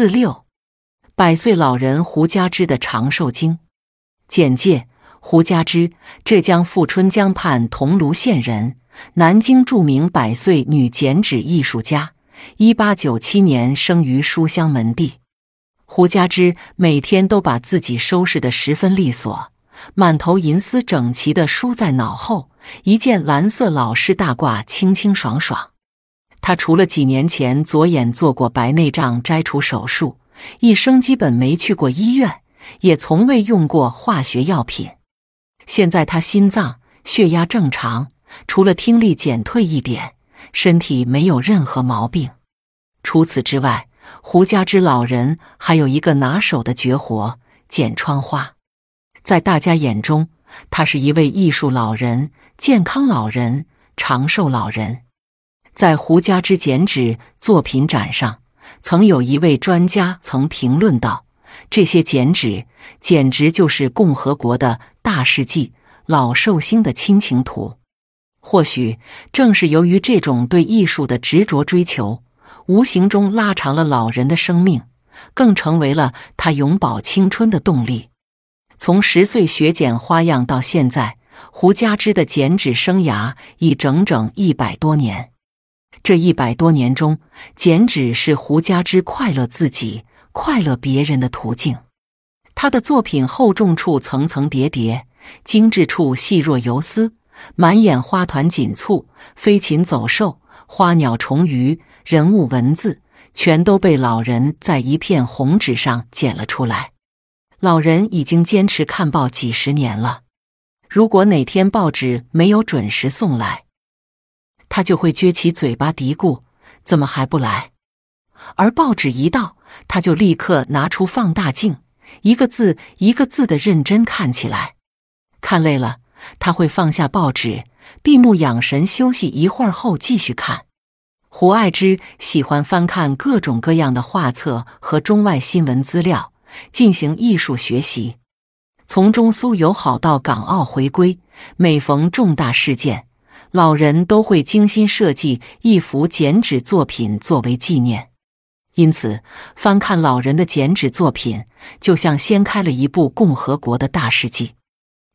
四六，百岁老人胡家之的长寿经简介：胡家之，浙江富春江畔桐庐县人，南京著名百岁女剪纸艺术家。一八九七年生于书香门第。胡家之每天都把自己收拾得十分利索，满头银丝整齐地梳在脑后，一件蓝色老式大褂，清清爽爽。他除了几年前左眼做过白内障摘除手术，一生基本没去过医院，也从未用过化学药品。现在他心脏、血压正常，除了听力减退一点，身体没有任何毛病。除此之外，胡家之老人还有一个拿手的绝活——剪窗花。在大家眼中，他是一位艺术老人、健康老人、长寿老人。在胡家之剪纸作品展上，曾有一位专家曾评论道：“这些剪纸简直就是共和国的大事记、老寿星的亲情图。”或许正是由于这种对艺术的执着追求，无形中拉长了老人的生命，更成为了他永葆青春的动力。从十岁学剪花样到现在，胡家之的剪纸生涯已整整一百多年。这一百多年中，剪纸是胡家之快乐自己、快乐别人的途径。他的作品厚重处层层叠叠，精致处细若游丝，满眼花团锦簇、飞禽走兽、花鸟虫鱼、人物文字，全都被老人在一片红纸上剪了出来。老人已经坚持看报几十年了，如果哪天报纸没有准时送来，他就会撅起嘴巴嘀咕：“怎么还不来？”而报纸一到，他就立刻拿出放大镜，一个字一个字的认真看起来。看累了，他会放下报纸，闭目养神休息一会儿后继续看。胡爱之喜欢翻看各种各样的画册和中外新闻资料，进行艺术学习。从中苏友好到港澳回归，每逢重大事件。老人都会精心设计一幅剪纸作品作为纪念，因此翻看老人的剪纸作品，就像掀开了一部共和国的大事记。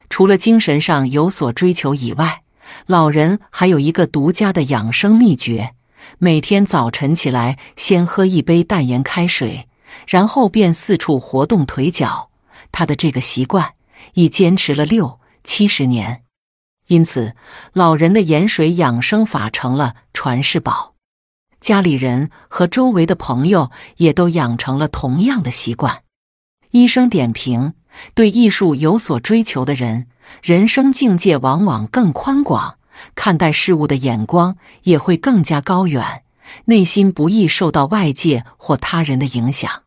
除了精神上有所追求以外，老人还有一个独家的养生秘诀：每天早晨起来，先喝一杯淡盐开水，然后便四处活动腿脚。他的这个习惯已坚持了六七十年。因此，老人的盐水养生法成了传世宝，家里人和周围的朋友也都养成了同样的习惯。医生点评：对艺术有所追求的人，人生境界往往更宽广，看待事物的眼光也会更加高远，内心不易受到外界或他人的影响。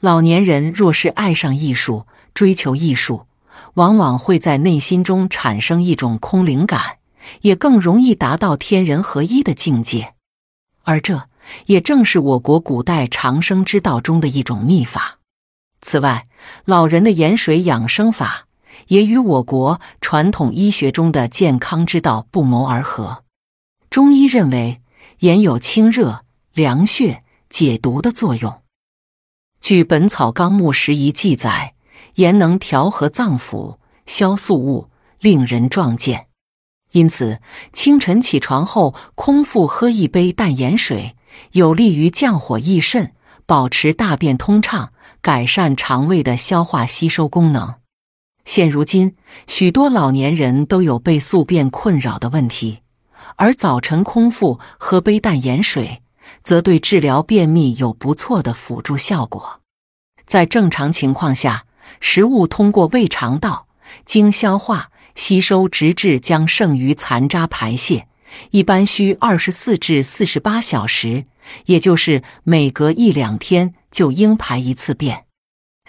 老年人若是爱上艺术，追求艺术。往往会在内心中产生一种空灵感，也更容易达到天人合一的境界，而这也正是我国古代长生之道中的一种秘法。此外，老人的盐水养生法也与我国传统医学中的健康之道不谋而合。中医认为，盐有清热、凉血、解毒的作用。据《本草纲目拾遗》记载。盐能调和脏腑、消宿物，令人壮健。因此，清晨起床后空腹喝一杯淡盐水，有利于降火益肾，保持大便通畅，改善肠胃的消化吸收功能。现如今，许多老年人都有被宿便困扰的问题，而早晨空腹喝杯淡盐水，则对治疗便秘有不错的辅助效果。在正常情况下，食物通过胃肠道经消化吸收，直至将剩余残渣排泄，一般需二十四至四十八小时，也就是每隔一两天就应排一次便。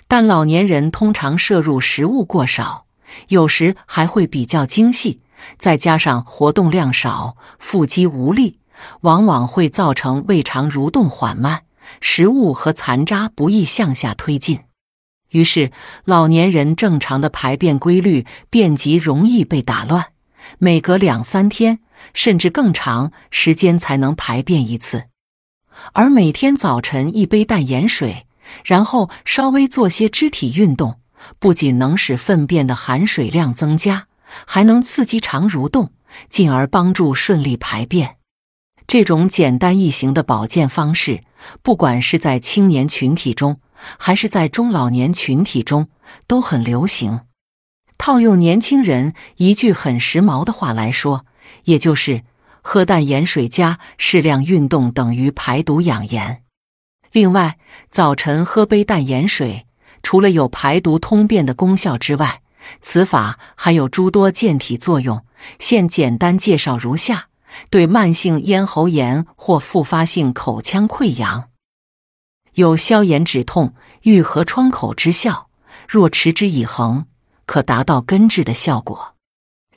但老年人通常摄入食物过少，有时还会比较精细，再加上活动量少、腹肌无力，往往会造成胃肠蠕动缓慢，食物和残渣不易向下推进。于是，老年人正常的排便规律便极容易被打乱，每隔两三天甚至更长时间才能排便一次。而每天早晨一杯淡盐水，然后稍微做些肢体运动，不仅能使粪便的含水量增加，还能刺激肠蠕动，进而帮助顺利排便。这种简单易行的保健方式，不管是在青年群体中，还是在中老年群体中，都很流行。套用年轻人一句很时髦的话来说，也就是喝淡盐水加适量运动等于排毒养颜。另外，早晨喝杯淡盐水，除了有排毒通便的功效之外，此法还有诸多健体作用。现简单介绍如下。对慢性咽喉炎或复发性口腔溃疡，有消炎止痛、愈合创口之效。若持之以恒，可达到根治的效果。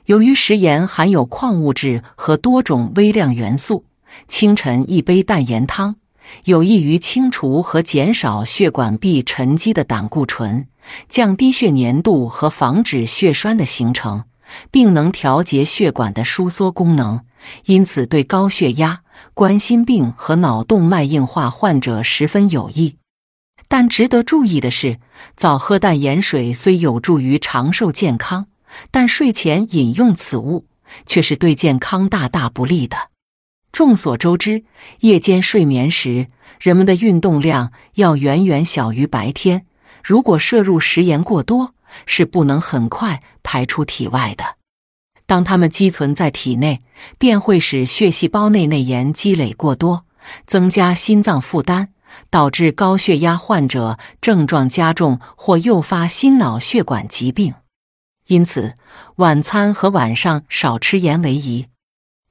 由于食盐含有矿物质和多种微量元素，清晨一杯淡盐汤有益于清除和减少血管壁沉积的胆固醇，降低血粘度和防止血栓的形成。并能调节血管的收缩功能，因此对高血压、冠心病和脑动脉硬化患者十分有益。但值得注意的是，早喝淡盐水虽有助于长寿健康，但睡前饮用此物却是对健康大大不利的。众所周知，夜间睡眠时，人们的运动量要远远小于白天，如果摄入食盐过多。是不能很快排出体外的。当它们积存在体内，便会使血细胞内内盐积累过多，增加心脏负担，导致高血压患者症状加重或诱发心脑血管疾病。因此，晚餐和晚上少吃盐为宜，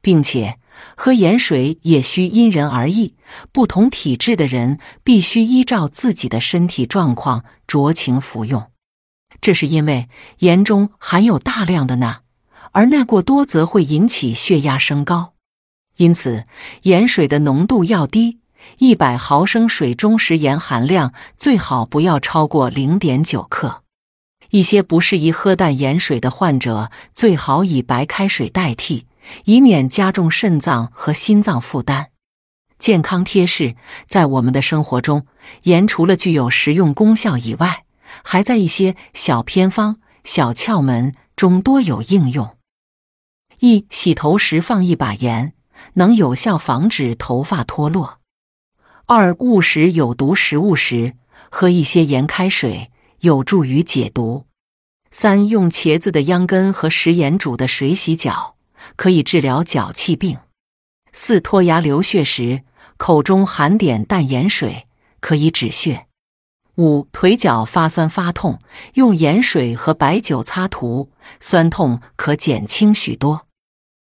并且喝盐水也需因人而异，不同体质的人必须依照自己的身体状况酌情服用。这是因为盐中含有大量的钠，而钠过多则会引起血压升高。因此，盐水的浓度要低，一百毫升水中食盐含量最好不要超过零点九克。一些不适宜喝淡盐水的患者，最好以白开水代替，以免加重肾脏和心脏负担。健康贴士：在我们的生活中，盐除了具有食用功效以外，还在一些小偏方、小窍门中多有应用。一、洗头时放一把盐，能有效防止头发脱落。二、误食有毒食物时，喝一些盐开水，有助于解毒。三、用茄子的秧根和食盐煮的水洗脚，可以治疗脚气病。四、脱牙流血时，口中含点淡盐水，可以止血。五腿脚发酸发痛，用盐水和白酒擦涂，酸痛可减轻许多。